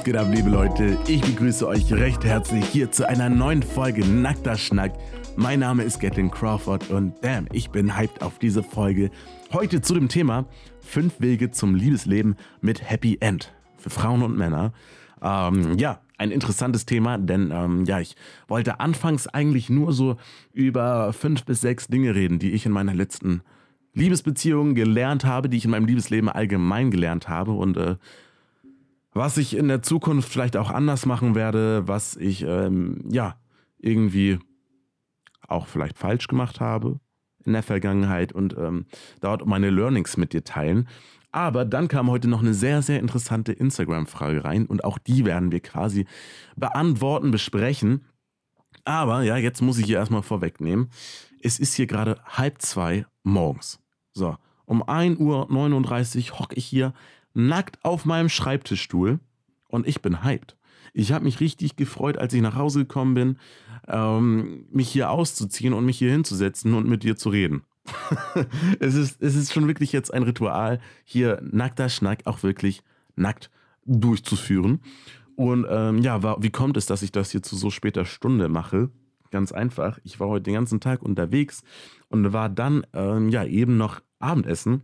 Was geht ab, liebe Leute? Ich begrüße euch recht herzlich hier zu einer neuen Folge Nackter Schnack. Mein Name ist Gatlin Crawford und damn, ich bin hyped auf diese Folge. Heute zu dem Thema 5 Wege zum Liebesleben mit Happy End für Frauen und Männer. Ähm, ja, ein interessantes Thema, denn ähm, ja, ich wollte anfangs eigentlich nur so über fünf bis sechs Dinge reden, die ich in meiner letzten Liebesbeziehung gelernt habe, die ich in meinem Liebesleben allgemein gelernt habe und äh, was ich in der Zukunft vielleicht auch anders machen werde, was ich ähm, ja irgendwie auch vielleicht falsch gemacht habe in der Vergangenheit und ähm, dort meine Learnings mit dir teilen. Aber dann kam heute noch eine sehr, sehr interessante Instagram-Frage rein und auch die werden wir quasi beantworten, besprechen. Aber ja, jetzt muss ich hier erstmal vorwegnehmen. Es ist hier gerade halb zwei morgens. So, um 1.39 Uhr hocke ich hier nackt auf meinem Schreibtischstuhl und ich bin hyped. Ich habe mich richtig gefreut, als ich nach Hause gekommen bin, ähm, mich hier auszuziehen und mich hier hinzusetzen und mit dir zu reden. es, ist, es ist schon wirklich jetzt ein Ritual, hier nackter Schnack auch wirklich nackt durchzuführen. Und ähm, ja, war, wie kommt es, dass ich das hier zu so später Stunde mache? Ganz einfach. Ich war heute den ganzen Tag unterwegs und war dann ähm, ja eben noch Abendessen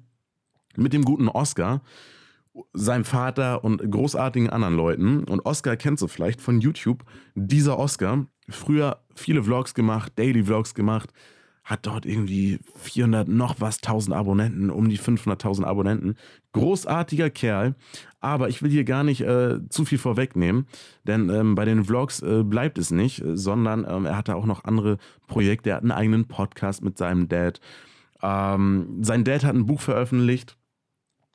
mit dem guten Oscar, seinem Vater und großartigen anderen Leuten. Und Oscar kennst du vielleicht von YouTube. Dieser Oscar, früher viele Vlogs gemacht, Daily Vlogs gemacht, hat dort irgendwie 400 noch was 1000 Abonnenten, um die 500.000 Abonnenten. Großartiger Kerl, aber ich will hier gar nicht äh, zu viel vorwegnehmen, denn ähm, bei den Vlogs äh, bleibt es nicht, sondern ähm, er hatte auch noch andere Projekte. Er hat einen eigenen Podcast mit seinem Dad. Ähm, sein Dad hat ein Buch veröffentlicht,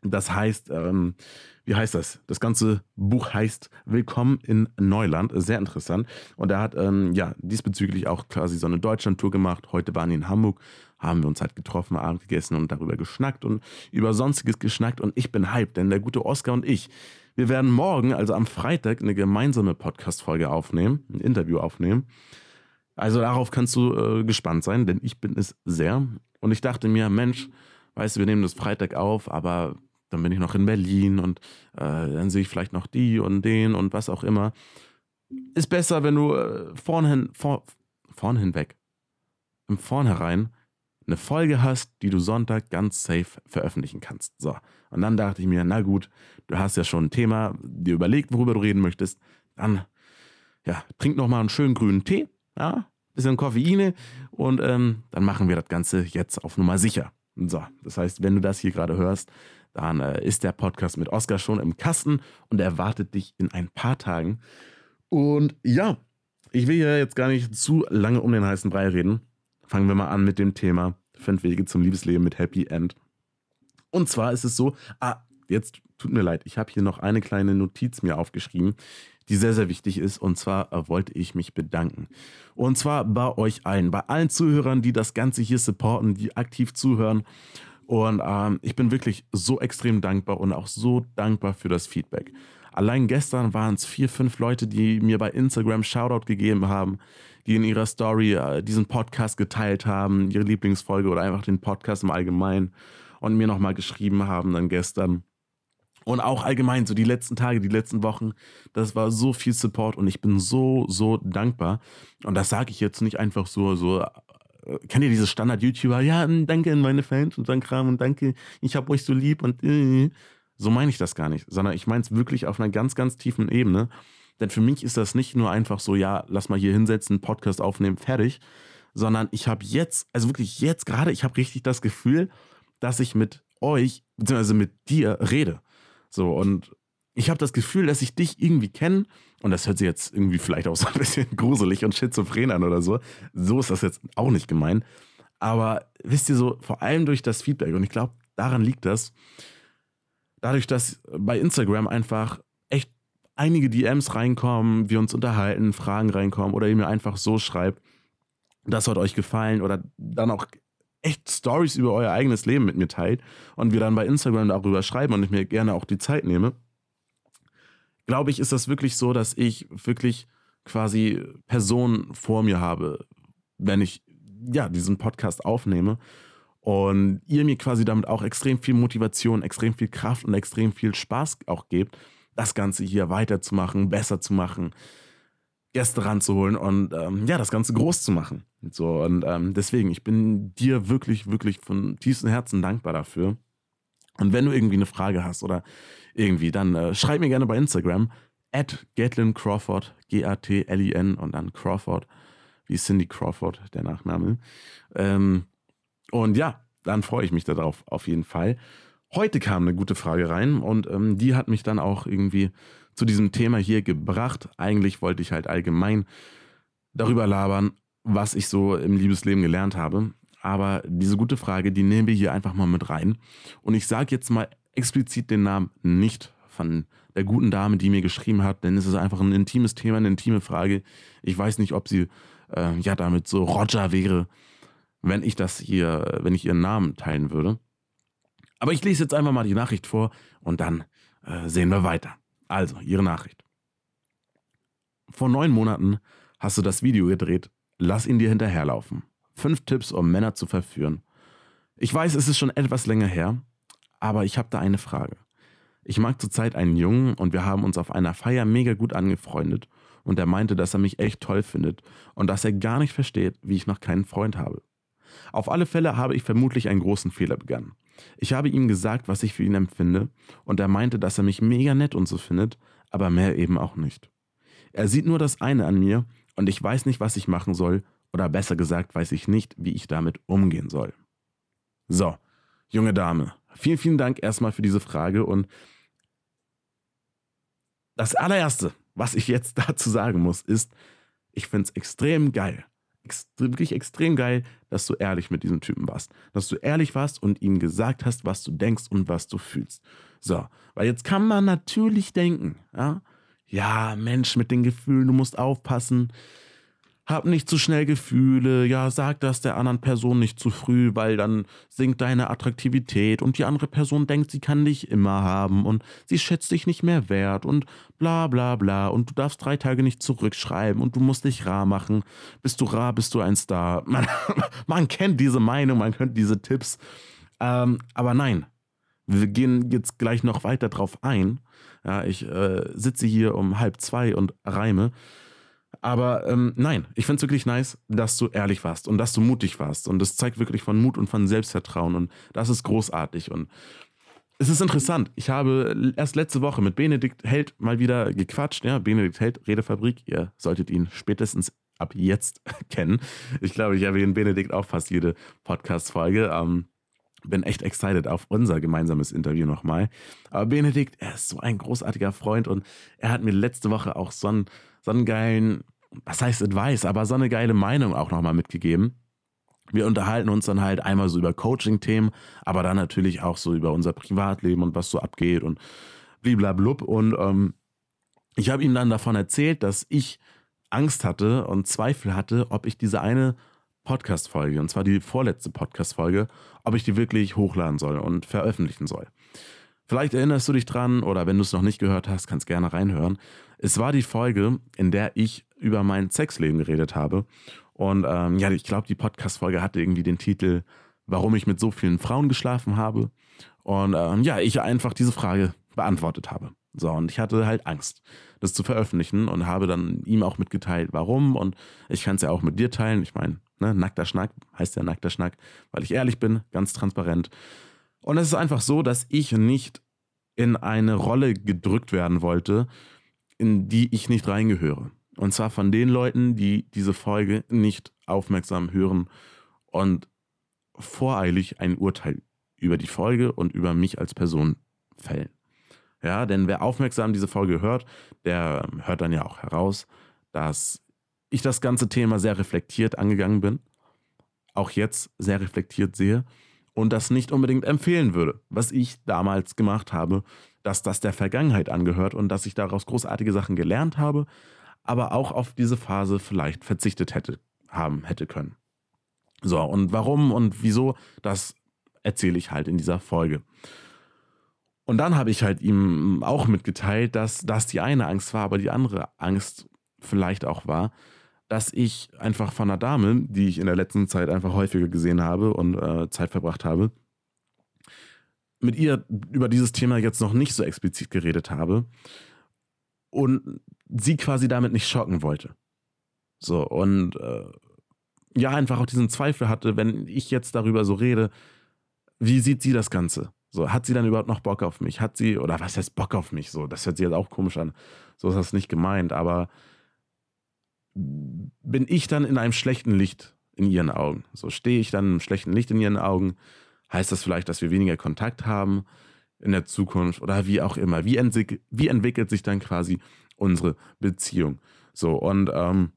das heißt, ähm, wie heißt das? Das ganze Buch heißt Willkommen in Neuland. Sehr interessant. Und er hat ähm, ja diesbezüglich auch quasi so eine Deutschland-Tour gemacht. Heute waren wir in Hamburg, haben wir uns halt getroffen, Abend gegessen und darüber geschnackt und über Sonstiges geschnackt. Und ich bin hyped, denn der gute Oscar und ich, wir werden morgen, also am Freitag, eine gemeinsame Podcast-Folge aufnehmen, ein Interview aufnehmen. Also darauf kannst du äh, gespannt sein, denn ich bin es sehr. Und ich dachte mir, Mensch, weißt du, wir nehmen das Freitag auf, aber dann bin ich noch in Berlin und äh, dann sehe ich vielleicht noch die und den und was auch immer. Ist besser, wenn du äh, vorn, vor, vorn hinweg, im Vornherein eine Folge hast, die du Sonntag ganz safe veröffentlichen kannst. So. Und dann dachte ich mir, na gut, du hast ja schon ein Thema, dir überlegt, worüber du reden möchtest. Dann, ja, trink noch mal einen schönen grünen Tee, ja, bisschen Koffeine und ähm, dann machen wir das Ganze jetzt auf Nummer sicher. So, das heißt, wenn du das hier gerade hörst, dann äh, ist der Podcast mit Oscar schon im Kasten und erwartet dich in ein paar Tagen. Und ja, ich will ja jetzt gar nicht zu lange um den heißen Brei reden. Fangen wir mal an mit dem Thema Fünf Wege zum Liebesleben mit Happy End. Und zwar ist es so, ah, jetzt tut mir leid, ich habe hier noch eine kleine Notiz mir aufgeschrieben, die sehr, sehr wichtig ist. Und zwar äh, wollte ich mich bedanken. Und zwar bei euch allen, bei allen Zuhörern, die das Ganze hier supporten, die aktiv zuhören und ähm, ich bin wirklich so extrem dankbar und auch so dankbar für das Feedback. Allein gestern waren es vier, fünf Leute, die mir bei Instagram Shoutout gegeben haben, die in ihrer Story äh, diesen Podcast geteilt haben, ihre Lieblingsfolge oder einfach den Podcast im Allgemeinen und mir nochmal geschrieben haben dann gestern. Und auch allgemein, so die letzten Tage, die letzten Wochen, das war so viel Support und ich bin so, so dankbar. Und das sage ich jetzt nicht einfach so, so kennt ihr diese Standard-YouTuber? Ja, hm, danke an meine Fans und so Kram und danke, ich hab euch so lieb und äh, so meine ich das gar nicht, sondern ich meine es wirklich auf einer ganz, ganz tiefen Ebene. Denn für mich ist das nicht nur einfach so, ja, lass mal hier hinsetzen, Podcast aufnehmen, fertig, sondern ich habe jetzt, also wirklich jetzt gerade, ich habe richtig das Gefühl, dass ich mit euch, beziehungsweise mit dir rede. So, und ich habe das Gefühl, dass ich dich irgendwie kenne. Und das hört sich jetzt irgendwie vielleicht auch so ein bisschen gruselig und schizophren an oder so. So ist das jetzt auch nicht gemeint. Aber wisst ihr so, vor allem durch das Feedback, und ich glaube, daran liegt das, dadurch, dass bei Instagram einfach echt einige DMs reinkommen, wir uns unterhalten, Fragen reinkommen oder ihr mir einfach so schreibt, das hat euch gefallen oder dann auch echt Stories über euer eigenes Leben mit mir teilt und wir dann bei Instagram darüber schreiben und ich mir gerne auch die Zeit nehme glaube ich, ist das wirklich so, dass ich wirklich quasi Personen vor mir habe, wenn ich ja diesen Podcast aufnehme und ihr mir quasi damit auch extrem viel Motivation, extrem viel Kraft und extrem viel Spaß auch gebt, das Ganze hier weiterzumachen, besser zu machen, Gäste ranzuholen und ähm, ja, das Ganze groß zu machen. Und so, und ähm, deswegen, ich bin dir wirklich, wirklich von tiefstem Herzen dankbar dafür. Und wenn du irgendwie eine Frage hast oder irgendwie, dann äh, schreib mir gerne bei Instagram at Gatlin Crawford, G-A-T-L-I-N und dann Crawford, wie Cindy Crawford, der Nachname. Ähm, und ja, dann freue ich mich darauf, auf jeden Fall. Heute kam eine gute Frage rein und ähm, die hat mich dann auch irgendwie zu diesem Thema hier gebracht. Eigentlich wollte ich halt allgemein darüber labern, was ich so im Liebesleben gelernt habe. Aber diese gute Frage, die nehmen wir hier einfach mal mit rein. Und ich sage jetzt mal explizit den Namen nicht von der guten Dame, die mir geschrieben hat, denn es ist einfach ein intimes Thema, eine intime Frage. Ich weiß nicht, ob sie äh, ja damit so Roger wäre, wenn ich das hier, wenn ich ihren Namen teilen würde. Aber ich lese jetzt einfach mal die Nachricht vor und dann äh, sehen wir weiter. Also, ihre Nachricht. Vor neun Monaten hast du das Video gedreht. Lass ihn dir hinterherlaufen. Fünf Tipps, um Männer zu verführen. Ich weiß, es ist schon etwas länger her, aber ich habe da eine Frage. Ich mag zurzeit einen Jungen und wir haben uns auf einer Feier mega gut angefreundet und er meinte, dass er mich echt toll findet und dass er gar nicht versteht, wie ich noch keinen Freund habe. Auf alle Fälle habe ich vermutlich einen großen Fehler begangen. Ich habe ihm gesagt, was ich für ihn empfinde, und er meinte, dass er mich mega nett und so findet, aber mehr eben auch nicht. Er sieht nur das eine an mir, und ich weiß nicht, was ich machen soll, oder besser gesagt, weiß ich nicht, wie ich damit umgehen soll. So, junge Dame, vielen, vielen Dank erstmal für diese Frage und das allererste, was ich jetzt dazu sagen muss, ist, ich finde es extrem geil, wirklich extrem geil, dass du ehrlich mit diesem Typen warst. Dass du ehrlich warst und ihm gesagt hast, was du denkst und was du fühlst. So, weil jetzt kann man natürlich denken, ja, ja, Mensch, mit den Gefühlen, du musst aufpassen hab nicht zu schnell Gefühle, ja, sag das der anderen Person nicht zu früh, weil dann sinkt deine Attraktivität und die andere Person denkt, sie kann dich immer haben und sie schätzt dich nicht mehr wert und bla bla bla und du darfst drei Tage nicht zurückschreiben und du musst dich rar machen. Bist du rar, bist du ein Star. Man, man kennt diese Meinung, man kennt diese Tipps. Ähm, aber nein, wir gehen jetzt gleich noch weiter drauf ein. Ja, ich äh, sitze hier um halb zwei und reime. Aber ähm, nein, ich finde es wirklich nice, dass du ehrlich warst und dass du mutig warst. Und das zeigt wirklich von Mut und von Selbstvertrauen. Und das ist großartig. Und es ist interessant. Ich habe erst letzte Woche mit Benedikt Held mal wieder gequatscht. Ja, Benedikt Held, Redefabrik. Ihr solltet ihn spätestens ab jetzt kennen. Ich glaube, ich erwähne Benedikt auch fast jede Podcast-Folge. Ähm, bin echt excited auf unser gemeinsames Interview nochmal. Aber Benedikt, er ist so ein großartiger Freund und er hat mir letzte Woche auch so einen, so einen geilen, was heißt Advice, aber so eine geile Meinung auch nochmal mitgegeben. Wir unterhalten uns dann halt einmal so über Coaching-Themen, aber dann natürlich auch so über unser Privatleben und was so abgeht und bliblablub. Und ähm, ich habe ihm dann davon erzählt, dass ich Angst hatte und Zweifel hatte, ob ich diese eine Podcast-Folge, und zwar die vorletzte Podcast-Folge, ob ich die wirklich hochladen soll und veröffentlichen soll. Vielleicht erinnerst du dich dran oder wenn du es noch nicht gehört hast, kannst gerne reinhören. Es war die Folge, in der ich über mein Sexleben geredet habe. Und ähm, ja, ich glaube, die Podcast-Folge hatte irgendwie den Titel, warum ich mit so vielen Frauen geschlafen habe. Und ähm, ja, ich einfach diese Frage beantwortet habe. So, und ich hatte halt Angst, das zu veröffentlichen und habe dann ihm auch mitgeteilt, warum. Und ich kann es ja auch mit dir teilen. Ich meine, ne, nackter Schnack heißt ja nackter Schnack, weil ich ehrlich bin, ganz transparent. Und es ist einfach so, dass ich nicht in eine Rolle gedrückt werden wollte, in die ich nicht reingehöre. Und zwar von den Leuten, die diese Folge nicht aufmerksam hören und voreilig ein Urteil über die Folge und über mich als Person fällen. Ja, denn wer aufmerksam diese Folge hört, der hört dann ja auch heraus, dass ich das ganze Thema sehr reflektiert angegangen bin, auch jetzt sehr reflektiert sehe und das nicht unbedingt empfehlen würde, was ich damals gemacht habe, dass das der Vergangenheit angehört und dass ich daraus großartige Sachen gelernt habe, aber auch auf diese Phase vielleicht verzichtet hätte haben hätte können. So, und warum und wieso, das erzähle ich halt in dieser Folge. Und dann habe ich halt ihm auch mitgeteilt, dass das die eine Angst war, aber die andere Angst vielleicht auch war, dass ich einfach von einer Dame, die ich in der letzten Zeit einfach häufiger gesehen habe und äh, Zeit verbracht habe, mit ihr über dieses Thema jetzt noch nicht so explizit geredet habe und sie quasi damit nicht schocken wollte. So, und äh, ja, einfach auch diesen Zweifel hatte, wenn ich jetzt darüber so rede, wie sieht sie das Ganze? So, hat sie dann überhaupt noch Bock auf mich? Hat sie, oder was heißt Bock auf mich? So, das hört sich jetzt auch komisch an. So ist das nicht gemeint, aber bin ich dann in einem schlechten Licht in ihren Augen? So, stehe ich dann im schlechten Licht in ihren Augen? Heißt das vielleicht, dass wir weniger Kontakt haben in der Zukunft oder wie auch immer? Wie, entwick wie entwickelt sich dann quasi unsere Beziehung? So, und ähm,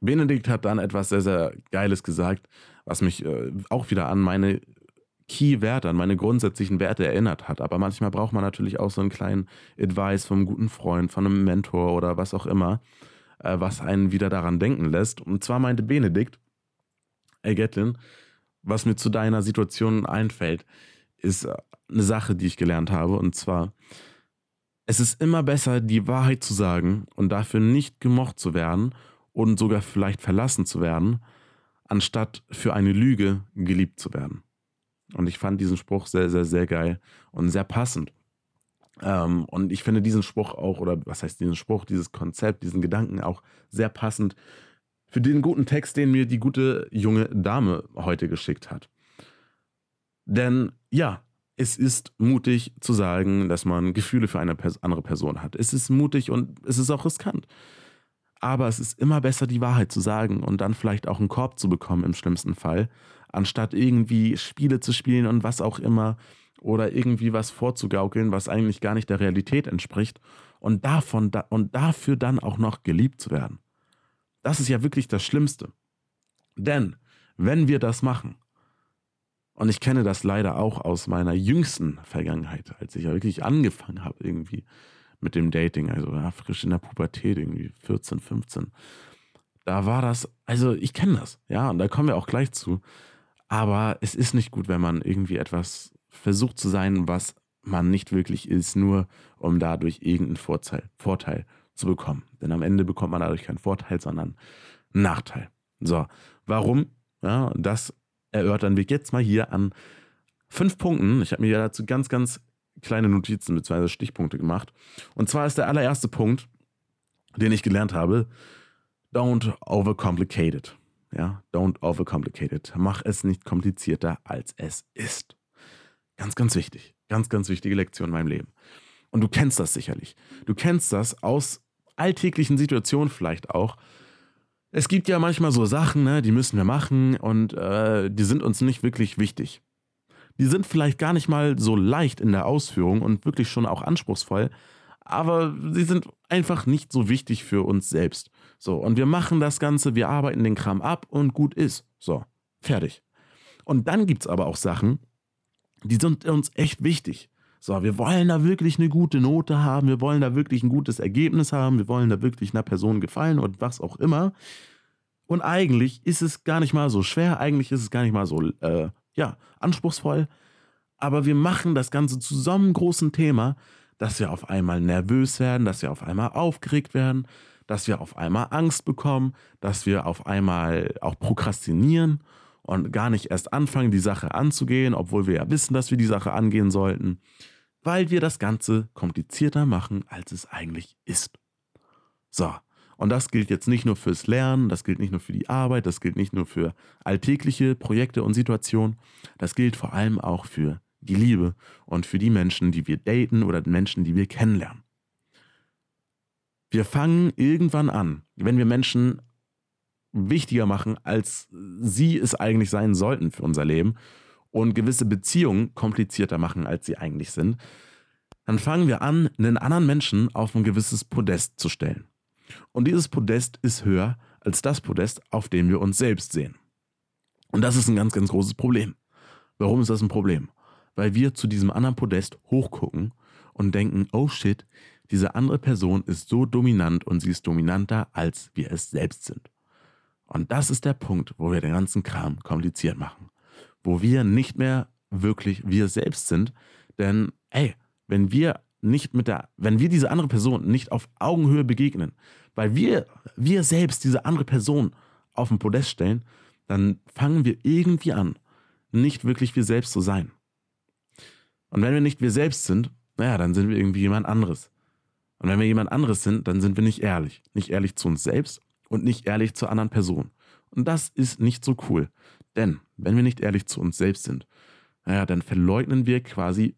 Benedikt hat dann etwas sehr, sehr Geiles gesagt, was mich äh, auch wieder an meine Key-Werte, an meine grundsätzlichen Werte erinnert hat. Aber manchmal braucht man natürlich auch so einen kleinen Advice vom guten Freund, von einem Mentor oder was auch immer, äh, was einen wieder daran denken lässt. Und zwar meinte Benedikt, ey Gatlin, was mir zu deiner Situation einfällt, ist äh, eine Sache, die ich gelernt habe. Und zwar, es ist immer besser, die Wahrheit zu sagen und dafür nicht gemocht zu werden und sogar vielleicht verlassen zu werden, anstatt für eine Lüge geliebt zu werden. Und ich fand diesen Spruch sehr, sehr, sehr geil und sehr passend. Ähm, und ich finde diesen Spruch auch, oder was heißt diesen Spruch, dieses Konzept, diesen Gedanken auch sehr passend für den guten Text, den mir die gute junge Dame heute geschickt hat. Denn ja, es ist mutig zu sagen, dass man Gefühle für eine andere Person hat. Es ist mutig und es ist auch riskant. Aber es ist immer besser, die Wahrheit zu sagen und dann vielleicht auch einen Korb zu bekommen im schlimmsten Fall, anstatt irgendwie Spiele zu spielen und was auch immer oder irgendwie was vorzugaukeln, was eigentlich gar nicht der Realität entspricht und davon und dafür dann auch noch geliebt zu werden. Das ist ja wirklich das Schlimmste. Denn wenn wir das machen, und ich kenne das leider auch aus meiner jüngsten Vergangenheit, als ich ja wirklich angefangen habe irgendwie mit dem Dating, also ja, frisch in der Pubertät, irgendwie 14, 15. Da war das, also ich kenne das, ja, und da kommen wir auch gleich zu. Aber es ist nicht gut, wenn man irgendwie etwas versucht zu sein, was man nicht wirklich ist, nur um dadurch irgendeinen Vorteil, Vorteil zu bekommen. Denn am Ende bekommt man dadurch keinen Vorteil, sondern einen Nachteil. So, warum? Ja, das erörtern wir jetzt mal hier an fünf Punkten. Ich habe mir ja dazu ganz, ganz kleine Notizen bzw. Stichpunkte gemacht. Und zwar ist der allererste Punkt, den ich gelernt habe, don't overcomplicate it. Ja, don't overcomplicate it. Mach es nicht komplizierter, als es ist. Ganz, ganz wichtig. Ganz, ganz wichtige Lektion in meinem Leben. Und du kennst das sicherlich. Du kennst das aus alltäglichen Situationen vielleicht auch. Es gibt ja manchmal so Sachen, ne, die müssen wir machen und äh, die sind uns nicht wirklich wichtig. Die sind vielleicht gar nicht mal so leicht in der Ausführung und wirklich schon auch anspruchsvoll, aber sie sind einfach nicht so wichtig für uns selbst. So, und wir machen das Ganze, wir arbeiten den Kram ab und gut ist. So, fertig. Und dann gibt es aber auch Sachen, die sind uns echt wichtig. So, wir wollen da wirklich eine gute Note haben, wir wollen da wirklich ein gutes Ergebnis haben, wir wollen da wirklich einer Person gefallen und was auch immer. Und eigentlich ist es gar nicht mal so schwer, eigentlich ist es gar nicht mal so, äh, ja, anspruchsvoll. Aber wir machen das Ganze zu so einem großen Thema, dass wir auf einmal nervös werden, dass wir auf einmal aufgeregt werden, dass wir auf einmal Angst bekommen, dass wir auf einmal auch prokrastinieren und gar nicht erst anfangen, die Sache anzugehen, obwohl wir ja wissen, dass wir die Sache angehen sollten weil wir das Ganze komplizierter machen, als es eigentlich ist. So, und das gilt jetzt nicht nur fürs Lernen, das gilt nicht nur für die Arbeit, das gilt nicht nur für alltägliche Projekte und Situationen, das gilt vor allem auch für die Liebe und für die Menschen, die wir daten oder Menschen, die wir kennenlernen. Wir fangen irgendwann an, wenn wir Menschen wichtiger machen, als sie es eigentlich sein sollten für unser Leben und gewisse Beziehungen komplizierter machen, als sie eigentlich sind, dann fangen wir an, einen anderen Menschen auf ein gewisses Podest zu stellen. Und dieses Podest ist höher als das Podest, auf dem wir uns selbst sehen. Und das ist ein ganz, ganz großes Problem. Warum ist das ein Problem? Weil wir zu diesem anderen Podest hochgucken und denken, oh shit, diese andere Person ist so dominant und sie ist dominanter, als wir es selbst sind. Und das ist der Punkt, wo wir den ganzen Kram kompliziert machen wo wir nicht mehr wirklich wir selbst sind. Denn, ey, wenn wir nicht mit der, wenn wir diese andere Person nicht auf Augenhöhe begegnen, weil wir, wir selbst diese andere Person auf den Podest stellen, dann fangen wir irgendwie an, nicht wirklich wir selbst zu sein. Und wenn wir nicht wir selbst sind, naja, dann sind wir irgendwie jemand anderes. Und wenn wir jemand anderes sind, dann sind wir nicht ehrlich. Nicht ehrlich zu uns selbst und nicht ehrlich zur anderen Person. Und das ist nicht so cool. Denn wenn wir nicht ehrlich zu uns selbst sind, naja, dann verleugnen wir quasi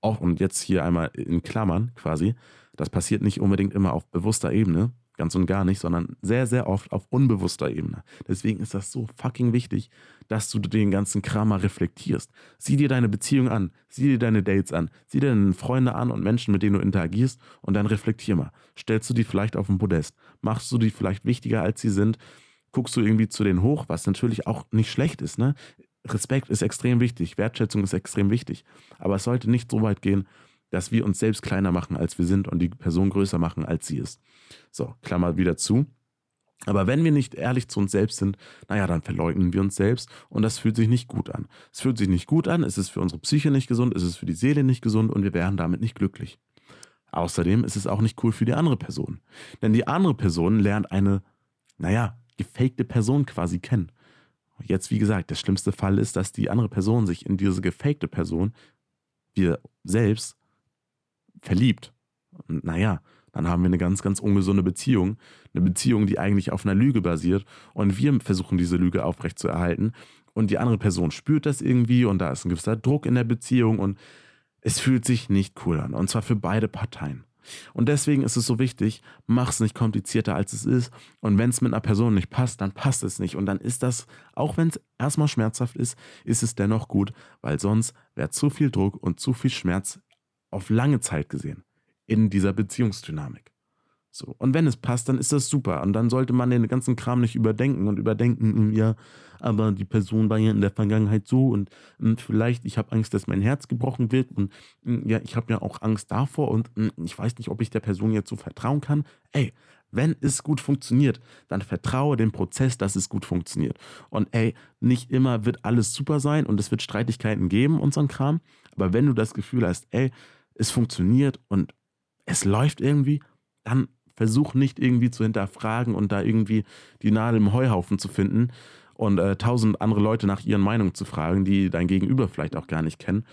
auch, und jetzt hier einmal in Klammern quasi, das passiert nicht unbedingt immer auf bewusster Ebene, ganz und gar nicht, sondern sehr, sehr oft auf unbewusster Ebene. Deswegen ist das so fucking wichtig, dass du den ganzen Kram mal reflektierst. Sieh dir deine Beziehung an, sieh dir deine Dates an, sieh dir deine Freunde an und Menschen, mit denen du interagierst und dann reflektier mal. Stellst du die vielleicht auf den Podest? Machst du die vielleicht wichtiger, als sie sind? Guckst du irgendwie zu denen hoch, was natürlich auch nicht schlecht ist, ne? Respekt ist extrem wichtig, Wertschätzung ist extrem wichtig. Aber es sollte nicht so weit gehen, dass wir uns selbst kleiner machen, als wir sind und die Person größer machen, als sie ist. So, Klammer wieder zu. Aber wenn wir nicht ehrlich zu uns selbst sind, naja, dann verleugnen wir uns selbst und das fühlt sich nicht gut an. Es fühlt sich nicht gut an, es ist für unsere Psyche nicht gesund, es ist für die Seele nicht gesund und wir wären damit nicht glücklich. Außerdem ist es auch nicht cool für die andere Person. Denn die andere Person lernt eine, naja, gefakte Person quasi kennen. Jetzt, wie gesagt, der schlimmste Fall ist, dass die andere Person sich in diese gefakte Person, wir selbst, verliebt. Und naja, dann haben wir eine ganz, ganz ungesunde Beziehung. Eine Beziehung, die eigentlich auf einer Lüge basiert. Und wir versuchen diese Lüge aufrechtzuerhalten. Und die andere Person spürt das irgendwie und da ist ein gewisser Druck in der Beziehung und es fühlt sich nicht cool an. Und zwar für beide Parteien. Und deswegen ist es so wichtig, mach es nicht komplizierter als es ist. Und wenn es mit einer Person nicht passt, dann passt es nicht. Und dann ist das, auch wenn es erstmal schmerzhaft ist, ist es dennoch gut, weil sonst wäre zu viel Druck und zu viel Schmerz auf lange Zeit gesehen in dieser Beziehungsdynamik. So. Und wenn es passt, dann ist das super. Und dann sollte man den ganzen Kram nicht überdenken und überdenken, hm, ja, aber die Person war ja in der Vergangenheit so und, und hm, vielleicht, ich habe Angst, dass mein Herz gebrochen wird und hm, ja, ich habe ja auch Angst davor und ich weiß nicht, ob ich der Person jetzt so vertrauen kann. Ey, wenn es gut funktioniert, dann vertraue dem Prozess, dass es gut funktioniert. Und ey, nicht immer wird alles super sein und es wird Streitigkeiten geben und so ein Kram. Aber wenn du das Gefühl hast, ey, es funktioniert und es läuft irgendwie, dann versuch nicht irgendwie zu hinterfragen und da irgendwie die Nadel im Heuhaufen zu finden und äh, tausend andere Leute nach ihren Meinungen zu fragen, die dein Gegenüber vielleicht auch gar nicht kennen.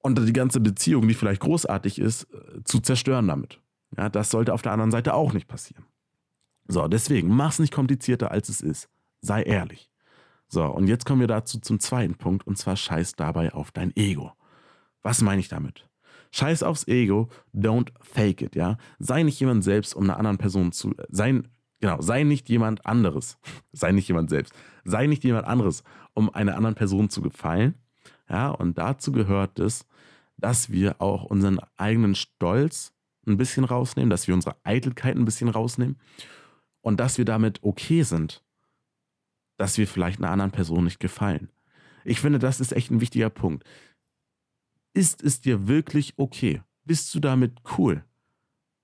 Und die ganze Beziehung, die vielleicht großartig ist, äh, zu zerstören damit. Ja, das sollte auf der anderen Seite auch nicht passieren. So, deswegen, mach's nicht komplizierter, als es ist. Sei ehrlich. So, und jetzt kommen wir dazu zum zweiten Punkt, und zwar scheiß dabei auf dein Ego. Was meine ich damit? Scheiß aufs Ego, don't fake it, ja. Sei nicht jemand selbst, um einer anderen Person zu. Sei, genau, sei nicht jemand anderes. sei nicht jemand selbst. Sei nicht jemand anderes, um einer anderen Person zu gefallen. Ja, und dazu gehört es, dass wir auch unseren eigenen Stolz ein bisschen rausnehmen, dass wir unsere Eitelkeit ein bisschen rausnehmen und dass wir damit okay sind, dass wir vielleicht einer anderen Person nicht gefallen. Ich finde, das ist echt ein wichtiger Punkt. Ist es dir wirklich okay? Bist du damit cool?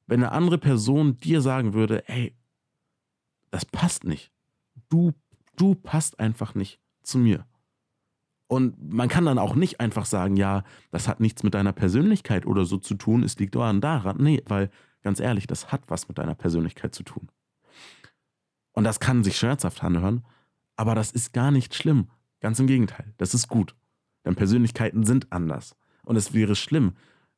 Wenn eine andere Person dir sagen würde, ey, das passt nicht. Du, du passt einfach nicht zu mir. Und man kann dann auch nicht einfach sagen, ja, das hat nichts mit deiner Persönlichkeit oder so zu tun, es liegt daran daran. Nee, weil ganz ehrlich, das hat was mit deiner Persönlichkeit zu tun. Und das kann sich schmerzhaft anhören, aber das ist gar nicht schlimm. Ganz im Gegenteil, das ist gut. Denn Persönlichkeiten sind anders. Und es wäre schlimm,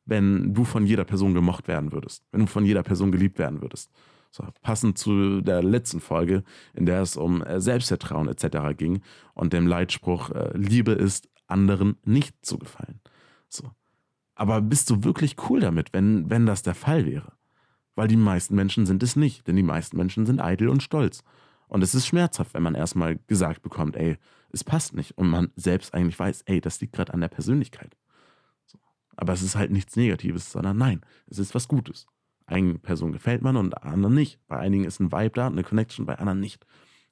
wenn du von jeder Person gemocht werden würdest, wenn du von jeder Person geliebt werden würdest. So, passend zu der letzten Folge, in der es um äh, Selbstvertrauen etc. ging und dem Leitspruch, äh, Liebe ist, anderen nicht zu gefallen. So. Aber bist du wirklich cool damit, wenn, wenn das der Fall wäre? Weil die meisten Menschen sind es nicht, denn die meisten Menschen sind eitel und stolz. Und es ist schmerzhaft, wenn man erstmal gesagt bekommt, ey, es passt nicht. Und man selbst eigentlich weiß, ey, das liegt gerade an der Persönlichkeit. Aber es ist halt nichts Negatives, sondern nein, es ist was Gutes. Einigen Personen gefällt man und anderen nicht. Bei einigen ist ein Vibe da, eine Connection, bei anderen nicht.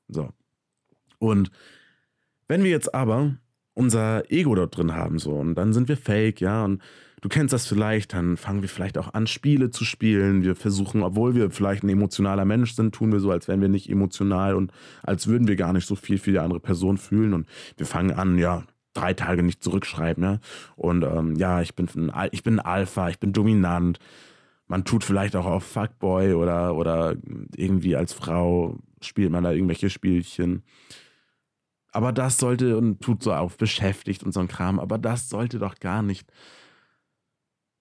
So. Und wenn wir jetzt aber unser Ego dort drin haben, so, und dann sind wir fake, ja, und du kennst das vielleicht, dann fangen wir vielleicht auch an, Spiele zu spielen. Wir versuchen, obwohl wir vielleicht ein emotionaler Mensch sind, tun wir so, als wären wir nicht emotional und als würden wir gar nicht so viel für die andere Person fühlen. Und wir fangen an, ja, drei Tage nicht zurückschreiben, ja. Und ähm, ja, ich bin, ein, ich bin ein Alpha, ich bin dominant. Man tut vielleicht auch auf Fuckboy oder, oder irgendwie als Frau spielt man da irgendwelche Spielchen. Aber das sollte und tut so auf beschäftigt und so ein Kram, aber das sollte doch gar nicht,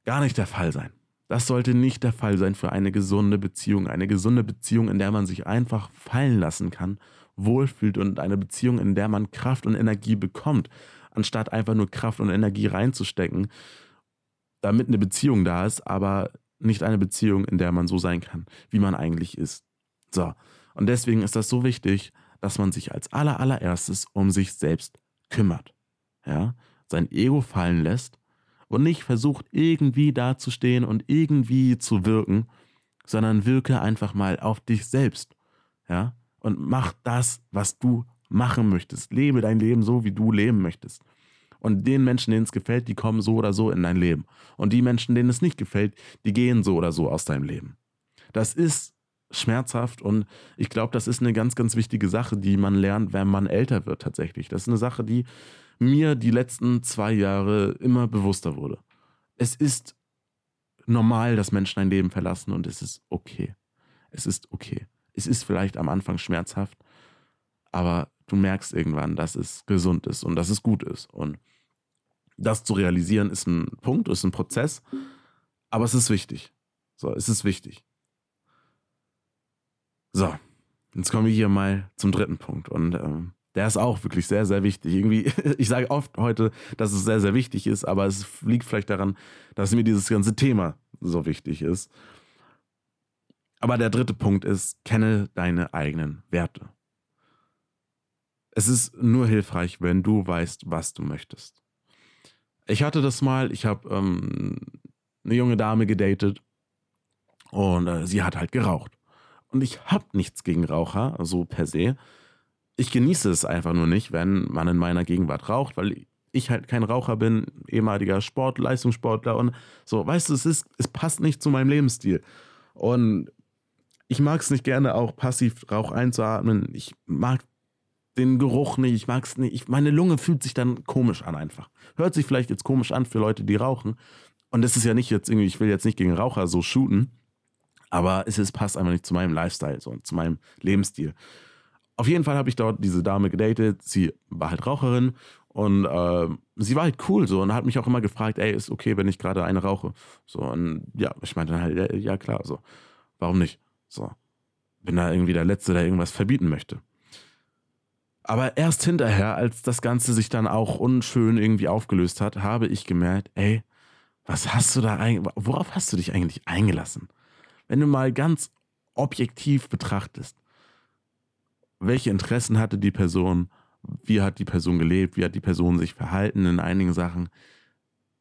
gar nicht der Fall sein. Das sollte nicht der Fall sein für eine gesunde Beziehung. Eine gesunde Beziehung, in der man sich einfach fallen lassen kann, wohlfühlt und eine Beziehung, in der man Kraft und Energie bekommt, anstatt einfach nur Kraft und Energie reinzustecken, damit eine Beziehung da ist, aber nicht eine Beziehung, in der man so sein kann, wie man eigentlich ist. So. Und deswegen ist das so wichtig, dass man sich als aller, allererstes um sich selbst kümmert. Ja, sein Ego fallen lässt und nicht versucht, irgendwie dazustehen und irgendwie zu wirken, sondern wirke einfach mal auf dich selbst. Ja, und mach das, was du machen möchtest. Lebe dein Leben so, wie du leben möchtest. Und den Menschen, denen es gefällt, die kommen so oder so in dein Leben. Und die Menschen, denen es nicht gefällt, die gehen so oder so aus deinem Leben. Das ist schmerzhaft und ich glaube, das ist eine ganz, ganz wichtige Sache, die man lernt, wenn man älter wird tatsächlich. Das ist eine Sache, die mir die letzten zwei Jahre immer bewusster wurde. Es ist normal, dass Menschen ein Leben verlassen und es ist okay. Es ist okay. Es ist vielleicht am Anfang schmerzhaft, aber du merkst irgendwann, dass es gesund ist und dass es gut ist. Und das zu realisieren ist ein Punkt, ist ein Prozess, aber es ist wichtig. So, es ist wichtig. So, jetzt kommen wir hier mal zum dritten Punkt. Und ähm, der ist auch wirklich sehr, sehr wichtig. Irgendwie, ich sage oft heute, dass es sehr, sehr wichtig ist, aber es liegt vielleicht daran, dass mir dieses ganze Thema so wichtig ist. Aber der dritte Punkt ist, kenne deine eigenen Werte. Es ist nur hilfreich, wenn du weißt, was du möchtest. Ich hatte das mal, ich habe ähm, eine junge Dame gedatet und äh, sie hat halt geraucht. Und ich habe nichts gegen Raucher, so per se. Ich genieße es einfach nur nicht, wenn man in meiner Gegenwart raucht, weil ich halt kein Raucher bin, ehemaliger Sport, Leistungssportler und so, weißt du, es ist, es passt nicht zu meinem Lebensstil. Und ich mag es nicht gerne, auch passiv Rauch einzuatmen. Ich mag den Geruch nicht, ich mag es nicht. Ich, meine Lunge fühlt sich dann komisch an einfach. Hört sich vielleicht jetzt komisch an für Leute, die rauchen. Und es ist ja nicht jetzt irgendwie, ich will jetzt nicht gegen Raucher so shooten. Aber es ist, passt einfach nicht zu meinem Lifestyle so, und zu meinem Lebensstil. Auf jeden Fall habe ich dort diese Dame gedatet. Sie war halt Raucherin und äh, sie war halt cool so und hat mich auch immer gefragt, ey, ist okay, wenn ich gerade eine rauche? So und ja, ich meinte dann halt, ja, ja klar, so. Warum nicht? So. Bin da irgendwie der Letzte, der irgendwas verbieten möchte. Aber erst hinterher, als das Ganze sich dann auch unschön irgendwie aufgelöst hat, habe ich gemerkt, ey, was hast du da eigentlich, worauf hast du dich eigentlich eingelassen? wenn du mal ganz objektiv betrachtest, welche Interessen hatte die Person, wie hat die Person gelebt, wie hat die Person sich verhalten in einigen Sachen,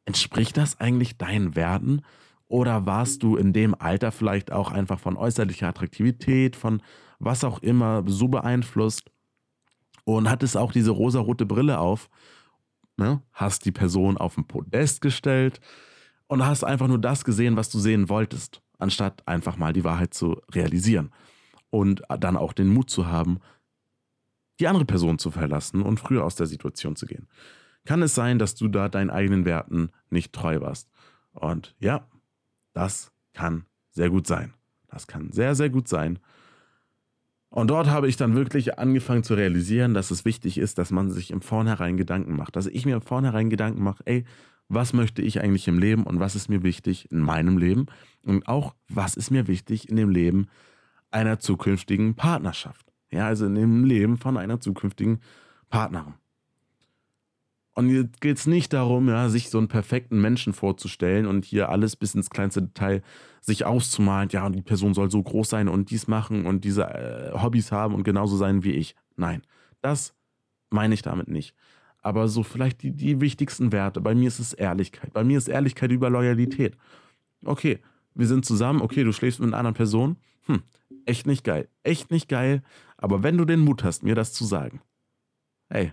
entspricht das eigentlich deinen Werten? Oder warst du in dem Alter vielleicht auch einfach von äußerlicher Attraktivität, von was auch immer so beeinflusst und hattest auch diese rosarote Brille auf, ne? hast die Person auf den Podest gestellt und hast einfach nur das gesehen, was du sehen wolltest anstatt einfach mal die Wahrheit zu realisieren. Und dann auch den Mut zu haben, die andere Person zu verlassen und früher aus der Situation zu gehen. Kann es sein, dass du da deinen eigenen Werten nicht treu warst? Und ja, das kann sehr gut sein. Das kann sehr, sehr gut sein. Und dort habe ich dann wirklich angefangen zu realisieren, dass es wichtig ist, dass man sich im Vornherein Gedanken macht. Dass ich mir im Vornherein Gedanken mache, ey, was möchte ich eigentlich im Leben und was ist mir wichtig in meinem Leben und auch was ist mir wichtig in dem Leben einer zukünftigen Partnerschaft. Ja, also in dem Leben von einer zukünftigen Partnerin. Und hier geht es nicht darum, ja, sich so einen perfekten Menschen vorzustellen und hier alles bis ins kleinste Detail sich auszumalen, ja, und die Person soll so groß sein und dies machen und diese äh, Hobbys haben und genauso sein wie ich. Nein, das meine ich damit nicht aber so vielleicht die, die wichtigsten Werte. Bei mir ist es Ehrlichkeit. Bei mir ist Ehrlichkeit über Loyalität. Okay, wir sind zusammen, okay, du schläfst mit einer anderen Person. Hm, echt nicht geil. Echt nicht geil. Aber wenn du den Mut hast, mir das zu sagen, hey,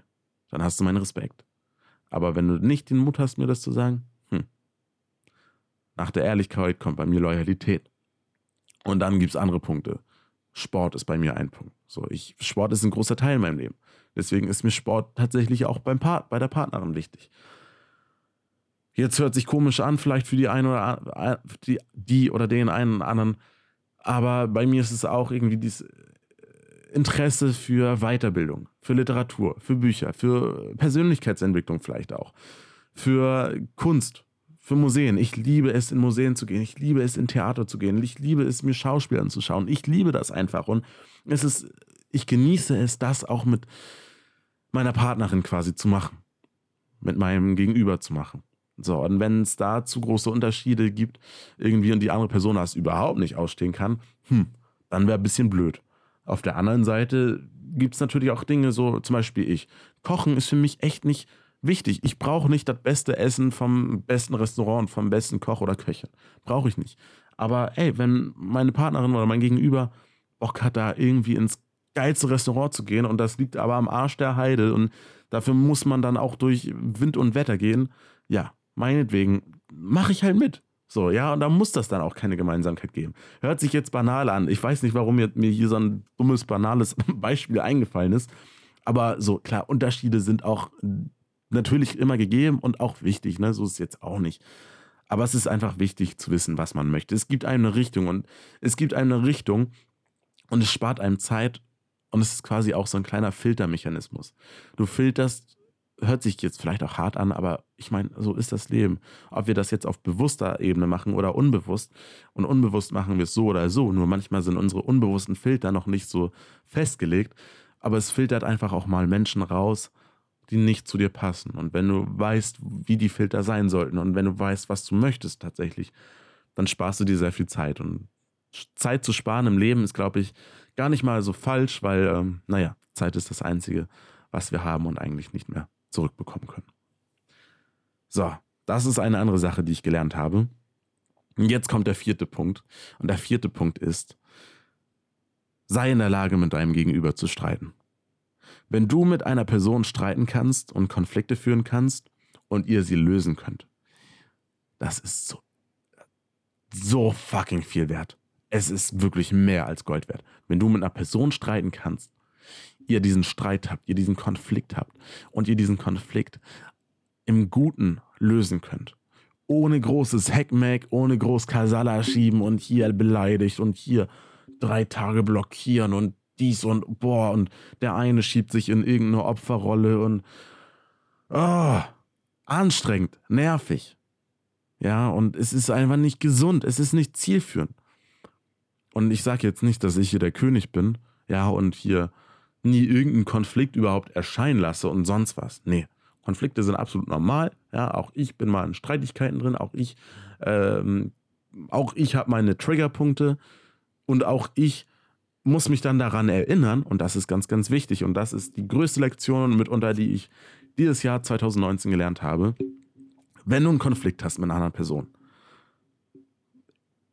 dann hast du meinen Respekt. Aber wenn du nicht den Mut hast, mir das zu sagen, hm, nach der Ehrlichkeit kommt bei mir Loyalität. Und dann gibt es andere Punkte. Sport ist bei mir ein Punkt. So, ich, Sport ist ein großer Teil in meinem Leben. Deswegen ist mir Sport tatsächlich auch beim Part, bei der Partnerin wichtig. Jetzt hört sich komisch an, vielleicht für die eine oder die, die oder den einen oder anderen, aber bei mir ist es auch irgendwie dieses Interesse für Weiterbildung. Für Literatur, für Bücher, für Persönlichkeitsentwicklung vielleicht auch, für Kunst, für Museen. Ich liebe es, in Museen zu gehen. Ich liebe es, in Theater zu gehen. Ich liebe es, mir Schauspieler anzuschauen. Ich liebe das einfach. Und es ist, ich genieße es, das auch mit meiner Partnerin quasi zu machen. Mit meinem Gegenüber zu machen. So, und wenn es da zu große Unterschiede gibt, irgendwie und die andere Person das überhaupt nicht ausstehen kann, hm, dann wäre ein bisschen blöd. Auf der anderen Seite gibt es natürlich auch Dinge, so zum Beispiel ich. Kochen ist für mich echt nicht wichtig. Ich brauche nicht das beste Essen vom besten Restaurant, vom besten Koch oder Köche. Brauche ich nicht. Aber ey, wenn meine Partnerin oder mein Gegenüber Bock hat, da irgendwie ins geilste Restaurant zu gehen und das liegt aber am Arsch der Heide und dafür muss man dann auch durch Wind und Wetter gehen, ja, meinetwegen mache ich halt mit. So, ja, und da muss das dann auch keine Gemeinsamkeit geben. Hört sich jetzt banal an. Ich weiß nicht, warum mir, hier so ein dummes, banales Beispiel eingefallen ist. Aber so, klar, Unterschiede sind auch natürlich immer gegeben und auch wichtig, ne? So ist es jetzt auch nicht. Aber es ist einfach wichtig zu wissen, was man möchte. Es gibt einem eine Richtung und es gibt einem eine Richtung und es spart einem Zeit und es ist quasi auch so ein kleiner Filtermechanismus. Du filterst, hört sich jetzt vielleicht auch hart an, aber ich meine, so ist das Leben. Ob wir das jetzt auf bewusster Ebene machen oder unbewusst. Und unbewusst machen wir es so oder so. Nur manchmal sind unsere unbewussten Filter noch nicht so festgelegt. Aber es filtert einfach auch mal Menschen raus, die nicht zu dir passen. Und wenn du weißt, wie die Filter sein sollten und wenn du weißt, was du möchtest tatsächlich, dann sparst du dir sehr viel Zeit. Und Zeit zu sparen im Leben ist, glaube ich, gar nicht mal so falsch, weil, ähm, naja, Zeit ist das Einzige, was wir haben und eigentlich nicht mehr zurückbekommen können. So, das ist eine andere Sache, die ich gelernt habe. Und jetzt kommt der vierte Punkt. Und der vierte Punkt ist, sei in der Lage, mit deinem Gegenüber zu streiten. Wenn du mit einer Person streiten kannst und Konflikte führen kannst und ihr sie lösen könnt, das ist so, so fucking viel wert. Es ist wirklich mehr als Gold wert. Wenn du mit einer Person streiten kannst, ihr diesen Streit habt, ihr diesen Konflikt habt und ihr diesen Konflikt im Guten lösen könnt. Ohne großes Heckmeck, ohne groß Kasala schieben und hier beleidigt und hier drei Tage blockieren und dies und boah, und der eine schiebt sich in irgendeine Opferrolle und oh, anstrengend, nervig. Ja, und es ist einfach nicht gesund, es ist nicht zielführend. Und ich sage jetzt nicht, dass ich hier der König bin, ja, und hier nie irgendeinen Konflikt überhaupt erscheinen lasse und sonst was. Nee, Konflikte sind absolut normal. Ja, auch ich bin mal in Streitigkeiten drin, auch ich, ähm, auch ich habe meine Triggerpunkte und auch ich muss mich dann daran erinnern, und das ist ganz, ganz wichtig, und das ist die größte Lektion mitunter, die ich dieses Jahr 2019 gelernt habe. Wenn du einen Konflikt hast mit einer anderen Person,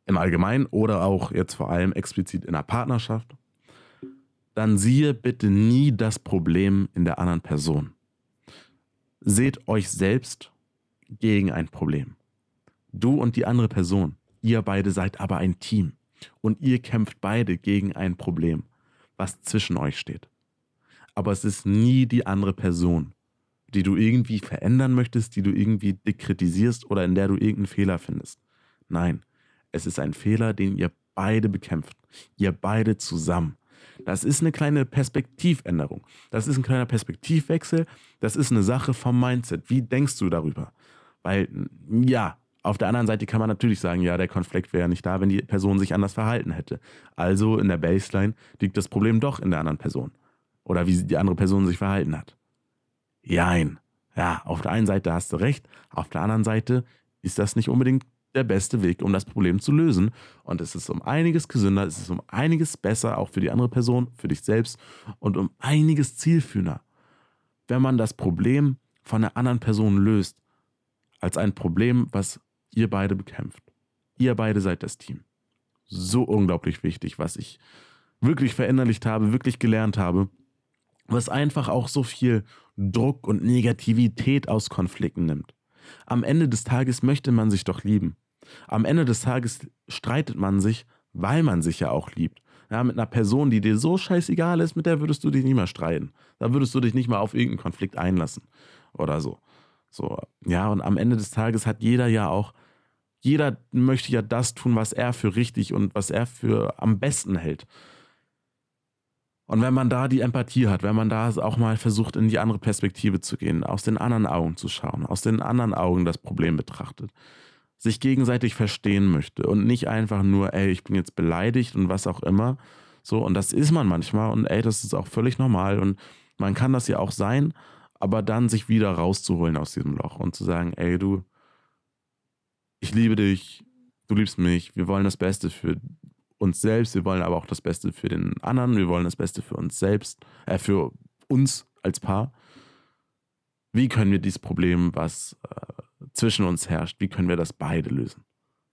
im Allgemeinen oder auch jetzt vor allem explizit in einer Partnerschaft, dann siehe bitte nie das Problem in der anderen Person. Seht euch selbst gegen ein Problem. Du und die andere Person, ihr beide seid aber ein Team und ihr kämpft beide gegen ein Problem, was zwischen euch steht. Aber es ist nie die andere Person, die du irgendwie verändern möchtest, die du irgendwie dekritisierst oder in der du irgendeinen Fehler findest. Nein, es ist ein Fehler, den ihr beide bekämpft. Ihr beide zusammen. Das ist eine kleine Perspektivänderung. Das ist ein kleiner Perspektivwechsel. Das ist eine Sache vom Mindset. Wie denkst du darüber? Weil, ja, auf der anderen Seite kann man natürlich sagen, ja, der Konflikt wäre nicht da, wenn die Person sich anders verhalten hätte. Also in der Baseline liegt das Problem doch in der anderen Person. Oder wie die andere Person sich verhalten hat. Jein. Ja, auf der einen Seite hast du recht, auf der anderen Seite ist das nicht unbedingt der beste Weg, um das Problem zu lösen. Und es ist um einiges gesünder, es ist um einiges besser, auch für die andere Person, für dich selbst und um einiges zielführender, wenn man das Problem von einer anderen Person löst, als ein Problem, was ihr beide bekämpft. Ihr beide seid das Team. So unglaublich wichtig, was ich wirklich verinnerlicht habe, wirklich gelernt habe, was einfach auch so viel Druck und Negativität aus Konflikten nimmt. Am Ende des Tages möchte man sich doch lieben. Am Ende des Tages streitet man sich, weil man sich ja auch liebt. Ja, mit einer Person, die dir so scheißegal ist, mit der würdest du dich nicht mehr streiten. Da würdest du dich nicht mal auf irgendeinen Konflikt einlassen. Oder so. So, ja, und am Ende des Tages hat jeder ja auch jeder möchte ja das tun, was er für richtig und was er für am besten hält. Und wenn man da die Empathie hat, wenn man da auch mal versucht, in die andere Perspektive zu gehen, aus den anderen Augen zu schauen, aus den anderen Augen das Problem betrachtet, sich gegenseitig verstehen möchte und nicht einfach nur, ey, ich bin jetzt beleidigt und was auch immer. So, und das ist man manchmal und ey, das ist auch völlig normal und man kann das ja auch sein, aber dann sich wieder rauszuholen aus diesem Loch und zu sagen, ey, du, ich liebe dich, du liebst mich, wir wollen das Beste für uns selbst, wir wollen aber auch das Beste für den anderen, wir wollen das Beste für uns selbst, äh, für uns als Paar. Wie können wir dieses Problem, was äh, zwischen uns herrscht, wie können wir das beide lösen?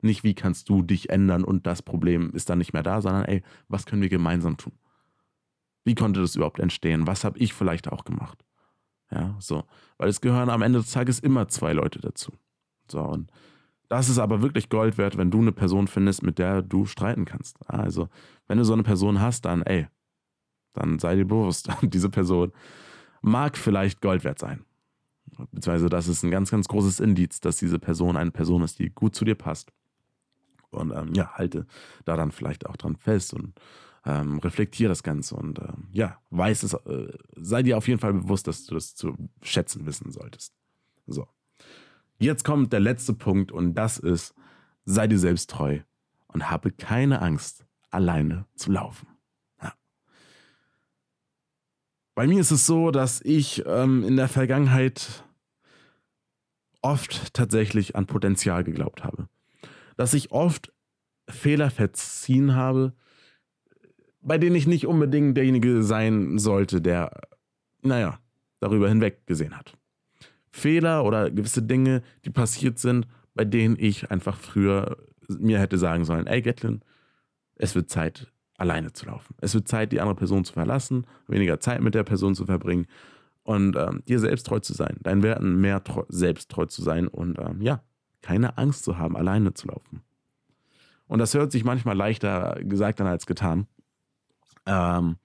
Nicht, wie kannst du dich ändern und das Problem ist dann nicht mehr da, sondern ey, was können wir gemeinsam tun? Wie konnte das überhaupt entstehen? Was habe ich vielleicht auch gemacht? Ja, so. Weil es gehören am Ende des Tages immer zwei Leute dazu. So, und das ist aber wirklich Gold wert, wenn du eine Person findest, mit der du streiten kannst. Also, wenn du so eine Person hast, dann, ey, dann sei dir bewusst, diese Person mag vielleicht Gold wert sein. Beziehungsweise, das ist ein ganz, ganz großes Indiz, dass diese Person eine Person ist, die gut zu dir passt. Und ähm, ja, halte da dann vielleicht auch dran fest und ähm, reflektiere das Ganze und ähm, ja, weiß es, äh, sei dir auf jeden Fall bewusst, dass du das zu schätzen wissen solltest. So. Jetzt kommt der letzte Punkt und das ist, sei dir selbst treu und habe keine Angst, alleine zu laufen. Ja. Bei mir ist es so, dass ich ähm, in der Vergangenheit oft tatsächlich an Potenzial geglaubt habe. Dass ich oft Fehler verziehen habe, bei denen ich nicht unbedingt derjenige sein sollte, der, naja, darüber hinweg gesehen hat. Fehler oder gewisse Dinge, die passiert sind, bei denen ich einfach früher mir hätte sagen sollen, ey Gatlin, es wird Zeit, alleine zu laufen. Es wird Zeit, die andere Person zu verlassen, weniger Zeit mit der Person zu verbringen und ähm, dir selbst treu zu sein, deinen Werten mehr treu, selbst treu zu sein und ähm, ja, keine Angst zu haben, alleine zu laufen. Und das hört sich manchmal leichter gesagt an als getan. Ähm,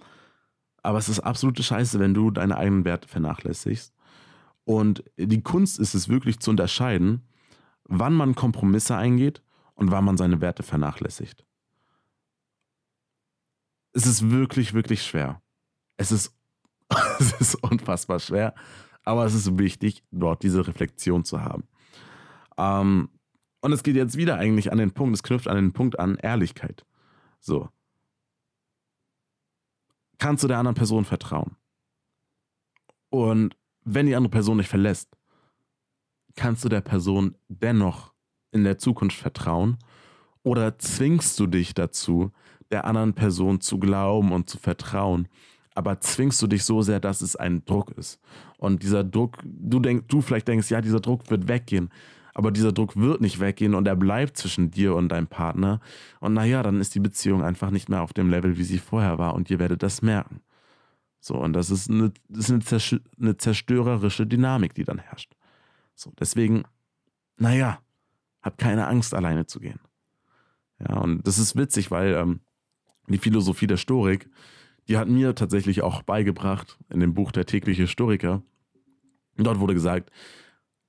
aber es ist absolute Scheiße, wenn du deine eigenen Werte vernachlässigst und die Kunst ist es wirklich zu unterscheiden, wann man Kompromisse eingeht und wann man seine Werte vernachlässigt. Es ist wirklich, wirklich schwer. Es ist, es ist unfassbar schwer, aber es ist wichtig, dort diese Reflexion zu haben. Ähm, und es geht jetzt wieder eigentlich an den Punkt, es knüpft an den Punkt an Ehrlichkeit. So. Kannst du der anderen Person vertrauen? Und wenn die andere Person dich verlässt, kannst du der Person dennoch in der Zukunft vertrauen? Oder zwingst du dich dazu, der anderen Person zu glauben und zu vertrauen? Aber zwingst du dich so sehr, dass es ein Druck ist? Und dieser Druck, du denkst, du vielleicht denkst, ja, dieser Druck wird weggehen. Aber dieser Druck wird nicht weggehen und er bleibt zwischen dir und deinem Partner. Und naja, dann ist die Beziehung einfach nicht mehr auf dem Level, wie sie vorher war. Und ihr werdet das merken. So, und das ist eine, das ist eine, zerstörerische Dynamik, die dann herrscht. So, deswegen, naja, hab keine Angst, alleine zu gehen. Ja, und das ist witzig, weil ähm, die Philosophie der Storik, die hat mir tatsächlich auch beigebracht in dem Buch Der tägliche Historiker. Und dort wurde gesagt,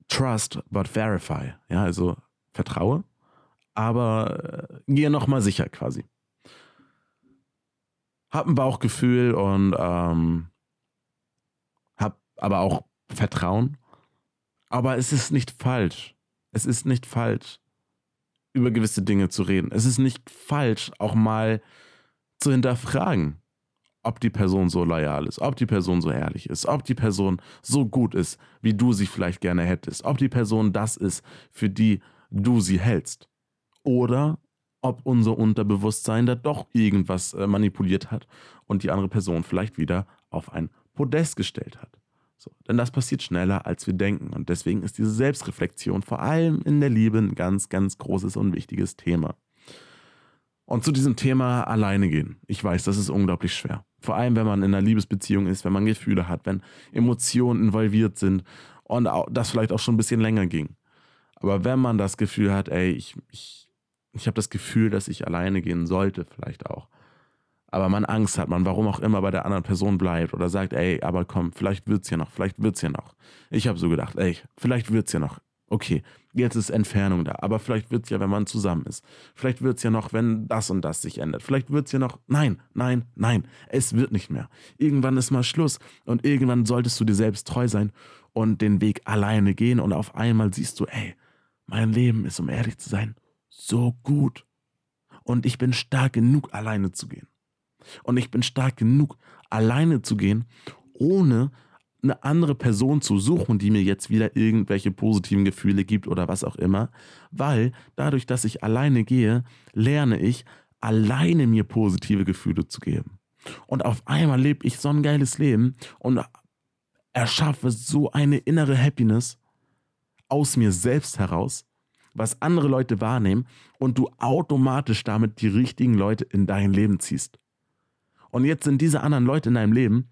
trust but verify. Ja, also vertraue, aber äh, gehe nochmal sicher quasi hab ein Bauchgefühl und ähm, hab aber auch Vertrauen. Aber es ist nicht falsch. Es ist nicht falsch, über gewisse Dinge zu reden. Es ist nicht falsch, auch mal zu hinterfragen, ob die Person so loyal ist, ob die Person so ehrlich ist, ob die Person so gut ist, wie du sie vielleicht gerne hättest, ob die Person das ist, für die du sie hältst. Oder ob unser Unterbewusstsein da doch irgendwas äh, manipuliert hat und die andere Person vielleicht wieder auf ein Podest gestellt hat. So, denn das passiert schneller, als wir denken. Und deswegen ist diese Selbstreflexion vor allem in der Liebe ein ganz, ganz großes und wichtiges Thema. Und zu diesem Thema alleine gehen. Ich weiß, das ist unglaublich schwer. Vor allem, wenn man in einer Liebesbeziehung ist, wenn man Gefühle hat, wenn Emotionen involviert sind und das vielleicht auch schon ein bisschen länger ging. Aber wenn man das Gefühl hat, ey, ich, ich ich habe das Gefühl, dass ich alleine gehen sollte, vielleicht auch. Aber man Angst hat, man warum auch immer bei der anderen Person bleibt oder sagt, ey, aber komm, vielleicht wird's ja noch, vielleicht wird's ja noch. Ich habe so gedacht, ey, vielleicht wird's ja noch. Okay, jetzt ist Entfernung da, aber vielleicht wird es ja, wenn man zusammen ist. Vielleicht wird es ja noch, wenn das und das sich ändert. Vielleicht wird es ja noch, nein, nein, nein, es wird nicht mehr. Irgendwann ist mal Schluss und irgendwann solltest du dir selbst treu sein und den Weg alleine gehen und auf einmal siehst du, ey, mein Leben ist, um ehrlich zu sein, so gut. Und ich bin stark genug, alleine zu gehen. Und ich bin stark genug, alleine zu gehen, ohne eine andere Person zu suchen, die mir jetzt wieder irgendwelche positiven Gefühle gibt oder was auch immer, weil dadurch, dass ich alleine gehe, lerne ich, alleine mir positive Gefühle zu geben. Und auf einmal lebe ich so ein geiles Leben und erschaffe so eine innere Happiness aus mir selbst heraus, was andere Leute wahrnehmen und du automatisch damit die richtigen Leute in dein Leben ziehst. Und jetzt sind diese anderen Leute in deinem Leben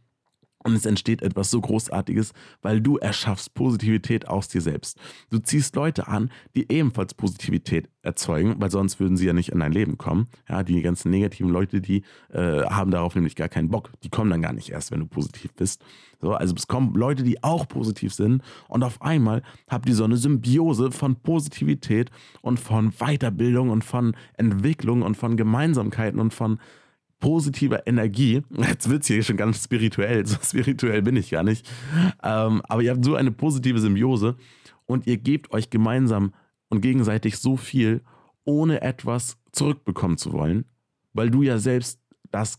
und es entsteht etwas so Großartiges, weil du erschaffst Positivität aus dir selbst. Du ziehst Leute an, die ebenfalls Positivität erzeugen, weil sonst würden sie ja nicht in dein Leben kommen. Ja, die ganzen negativen Leute, die äh, haben darauf nämlich gar keinen Bock. Die kommen dann gar nicht erst, wenn du positiv bist. So, also es kommen Leute, die auch positiv sind und auf einmal habt ihr so eine Symbiose von Positivität und von Weiterbildung und von Entwicklung und von Gemeinsamkeiten und von positiver Energie. Jetzt wird es hier schon ganz spirituell, so spirituell bin ich gar nicht. Ähm, aber ihr habt so eine positive Symbiose und ihr gebt euch gemeinsam und gegenseitig so viel, ohne etwas zurückbekommen zu wollen, weil du ja selbst das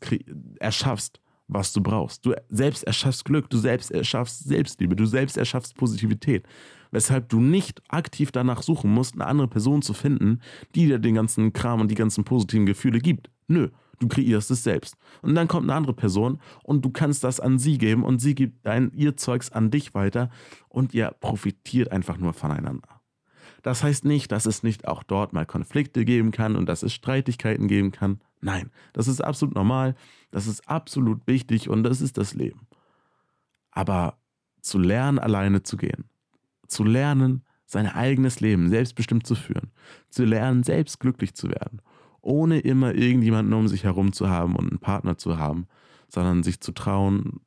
erschaffst, was du brauchst. Du selbst erschaffst Glück, du selbst erschaffst Selbstliebe, du selbst erschaffst Positivität. Weshalb du nicht aktiv danach suchen musst, eine andere Person zu finden, die dir den ganzen Kram und die ganzen positiven Gefühle gibt. Nö, Du kreierst es selbst. Und dann kommt eine andere Person und du kannst das an sie geben und sie gibt dein, ihr Zeugs an dich weiter und ihr profitiert einfach nur voneinander. Das heißt nicht, dass es nicht auch dort mal Konflikte geben kann und dass es Streitigkeiten geben kann. Nein, das ist absolut normal, das ist absolut wichtig und das ist das Leben. Aber zu lernen, alleine zu gehen, zu lernen, sein eigenes Leben selbstbestimmt zu führen, zu lernen, selbst glücklich zu werden ohne immer irgendjemanden um sich herum zu haben und einen Partner zu haben, sondern sich zu trauen,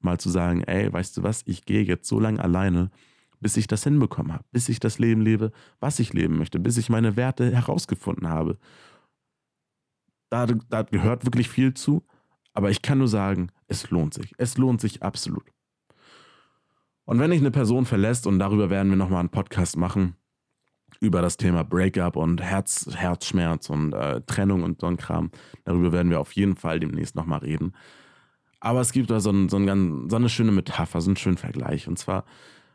mal zu sagen, ey, weißt du was, ich gehe jetzt so lange alleine, bis ich das hinbekommen habe, bis ich das Leben lebe, was ich leben möchte, bis ich meine Werte herausgefunden habe. Da, da gehört wirklich viel zu, aber ich kann nur sagen, es lohnt sich. Es lohnt sich absolut. Und wenn ich eine Person verlässt, und darüber werden wir nochmal einen Podcast machen, über das Thema Breakup und Herz, Herzschmerz und äh, Trennung und so ein Kram. Darüber werden wir auf jeden Fall demnächst nochmal reden. Aber es gibt da so, ein, so, ein, so, eine schöne Metapher, so einen schönen Vergleich. Und zwar,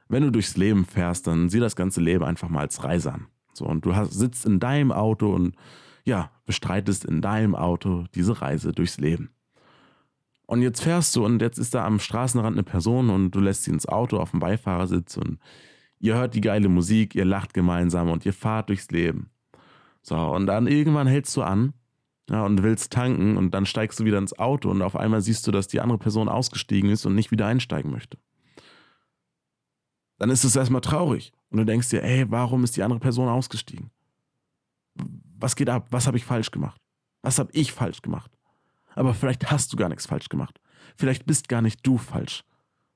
wenn du durchs Leben fährst, dann sieh das ganze Leben einfach mal als Reise an. So, und du hast, sitzt in deinem Auto und ja, bestreitest in deinem Auto diese Reise durchs Leben. Und jetzt fährst du und jetzt ist da am Straßenrand eine Person und du lässt sie ins Auto auf dem Beifahrersitz und Ihr hört die geile Musik, ihr lacht gemeinsam und ihr fahrt durchs Leben. So, und dann irgendwann hältst du an ja, und willst tanken und dann steigst du wieder ins Auto und auf einmal siehst du, dass die andere Person ausgestiegen ist und nicht wieder einsteigen möchte. Dann ist es erstmal traurig und du denkst dir, ey, warum ist die andere Person ausgestiegen? Was geht ab? Was habe ich falsch gemacht? Was habe ich falsch gemacht? Aber vielleicht hast du gar nichts falsch gemacht. Vielleicht bist gar nicht du falsch.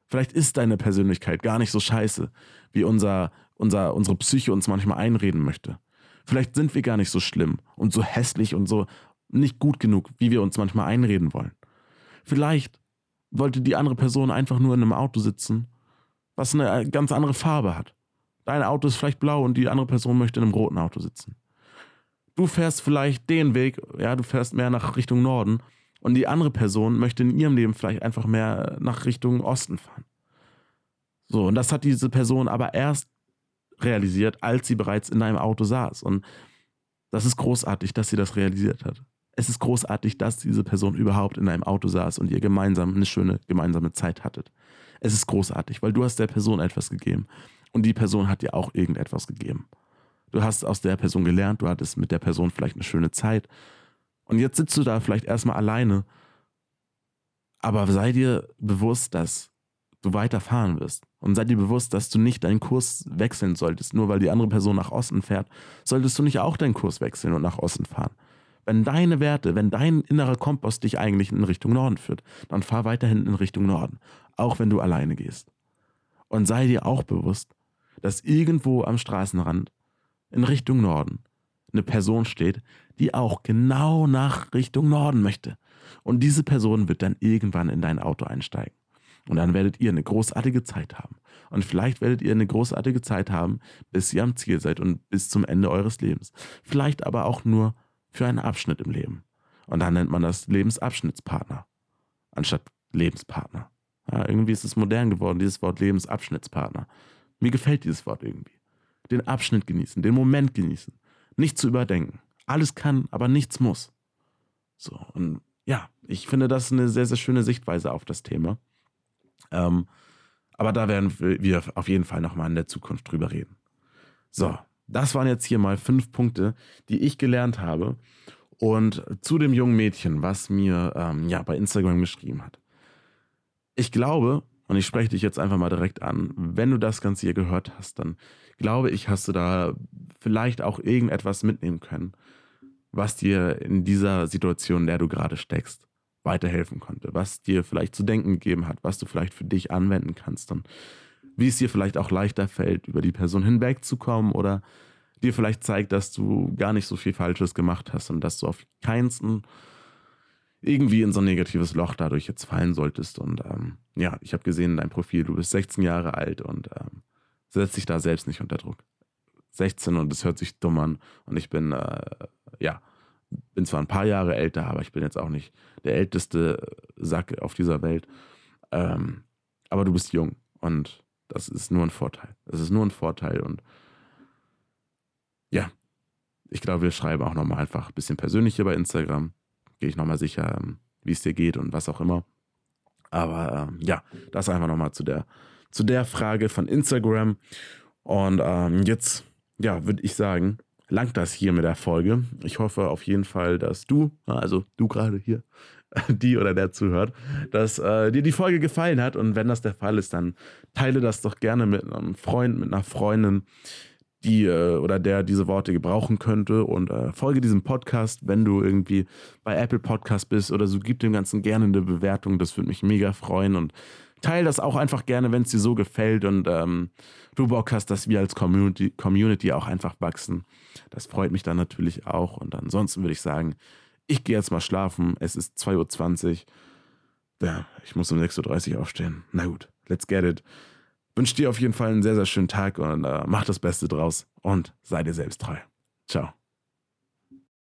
Vielleicht ist deine Persönlichkeit gar nicht so scheiße, wie unser, unser, unsere Psyche uns manchmal einreden möchte. Vielleicht sind wir gar nicht so schlimm und so hässlich und so nicht gut genug, wie wir uns manchmal einreden wollen. Vielleicht wollte die andere Person einfach nur in einem Auto sitzen, was eine ganz andere Farbe hat. Dein Auto ist vielleicht blau und die andere Person möchte in einem roten Auto sitzen. Du fährst vielleicht den Weg, ja, du fährst mehr nach Richtung Norden und die andere Person möchte in ihrem Leben vielleicht einfach mehr nach Richtung Osten fahren. So, und das hat diese Person aber erst realisiert, als sie bereits in einem Auto saß. Und das ist großartig, dass sie das realisiert hat. Es ist großartig, dass diese Person überhaupt in einem Auto saß und ihr gemeinsam eine schöne gemeinsame Zeit hattet. Es ist großartig, weil du hast der Person etwas gegeben und die Person hat dir auch irgendetwas gegeben. Du hast aus der Person gelernt, du hattest mit der Person vielleicht eine schöne Zeit und jetzt sitzt du da vielleicht erstmal alleine. Aber sei dir bewusst, dass du weiterfahren wirst. Und sei dir bewusst, dass du nicht deinen Kurs wechseln solltest. Nur weil die andere Person nach Osten fährt, solltest du nicht auch deinen Kurs wechseln und nach Osten fahren. Wenn deine Werte, wenn dein innerer Kompass dich eigentlich in Richtung Norden führt, dann fahr weiterhin in Richtung Norden. Auch wenn du alleine gehst. Und sei dir auch bewusst, dass irgendwo am Straßenrand in Richtung Norden eine Person steht, die auch genau nach Richtung Norden möchte. Und diese Person wird dann irgendwann in dein Auto einsteigen. Und dann werdet ihr eine großartige Zeit haben. Und vielleicht werdet ihr eine großartige Zeit haben, bis ihr am Ziel seid und bis zum Ende eures Lebens. Vielleicht aber auch nur für einen Abschnitt im Leben. Und dann nennt man das Lebensabschnittspartner, anstatt Lebenspartner. Ja, irgendwie ist es modern geworden, dieses Wort Lebensabschnittspartner. Mir gefällt dieses Wort irgendwie. Den Abschnitt genießen, den Moment genießen, nicht zu überdenken. Alles kann, aber nichts muss. So, und ja, ich finde das eine sehr, sehr schöne Sichtweise auf das Thema. Ähm, aber da werden wir auf jeden Fall nochmal in der Zukunft drüber reden. So, das waren jetzt hier mal fünf Punkte, die ich gelernt habe. Und zu dem jungen Mädchen, was mir ähm, ja bei Instagram geschrieben hat. Ich glaube, und ich spreche dich jetzt einfach mal direkt an, wenn du das Ganze hier gehört hast, dann glaube ich, hast du da vielleicht auch irgendetwas mitnehmen können, was dir in dieser Situation, in der du gerade steckst, weiterhelfen konnte, was dir vielleicht zu denken gegeben hat, was du vielleicht für dich anwenden kannst und wie es dir vielleicht auch leichter fällt, über die Person hinwegzukommen oder dir vielleicht zeigt, dass du gar nicht so viel Falsches gemacht hast und dass du auf keinsten irgendwie in so ein negatives Loch dadurch jetzt fallen solltest. Und ähm, ja, ich habe gesehen in deinem Profil, du bist 16 Jahre alt und ähm, setzt dich da selbst nicht unter Druck. 16 und es hört sich dumm an und ich bin, äh, ja, bin zwar ein paar Jahre älter, aber ich bin jetzt auch nicht der älteste Sack auf dieser Welt. Ähm, aber du bist jung und das ist nur ein Vorteil. Das ist nur ein Vorteil und ja, ich glaube, wir schreiben auch nochmal einfach ein bisschen persönlicher bei Instagram. Gehe ich nochmal sicher, ähm, wie es dir geht und was auch immer. Aber ähm, ja, das einfach nochmal zu der, zu der Frage von Instagram. Und ähm, jetzt, ja, würde ich sagen, langt das hier mit der Folge. Ich hoffe auf jeden Fall, dass du, also du gerade hier, die oder der zuhört, dass äh, dir die Folge gefallen hat. Und wenn das der Fall ist, dann teile das doch gerne mit einem Freund, mit einer Freundin, die äh, oder der diese Worte gebrauchen könnte. Und äh, folge diesem Podcast, wenn du irgendwie bei Apple Podcast bist oder so, gib dem Ganzen gerne eine Bewertung. Das würde mich mega freuen. Und teile das auch einfach gerne, wenn es dir so gefällt und ähm, du Bock hast, dass wir als Community, Community auch einfach wachsen. Das freut mich dann natürlich auch. Und ansonsten würde ich sagen, ich gehe jetzt mal schlafen. Es ist 2.20 Uhr. Ja, ich muss um 6.30 Uhr aufstehen. Na gut, let's get it. Wünsche dir auf jeden Fall einen sehr, sehr schönen Tag und äh, mach das Beste draus und sei dir selbst treu. Ciao.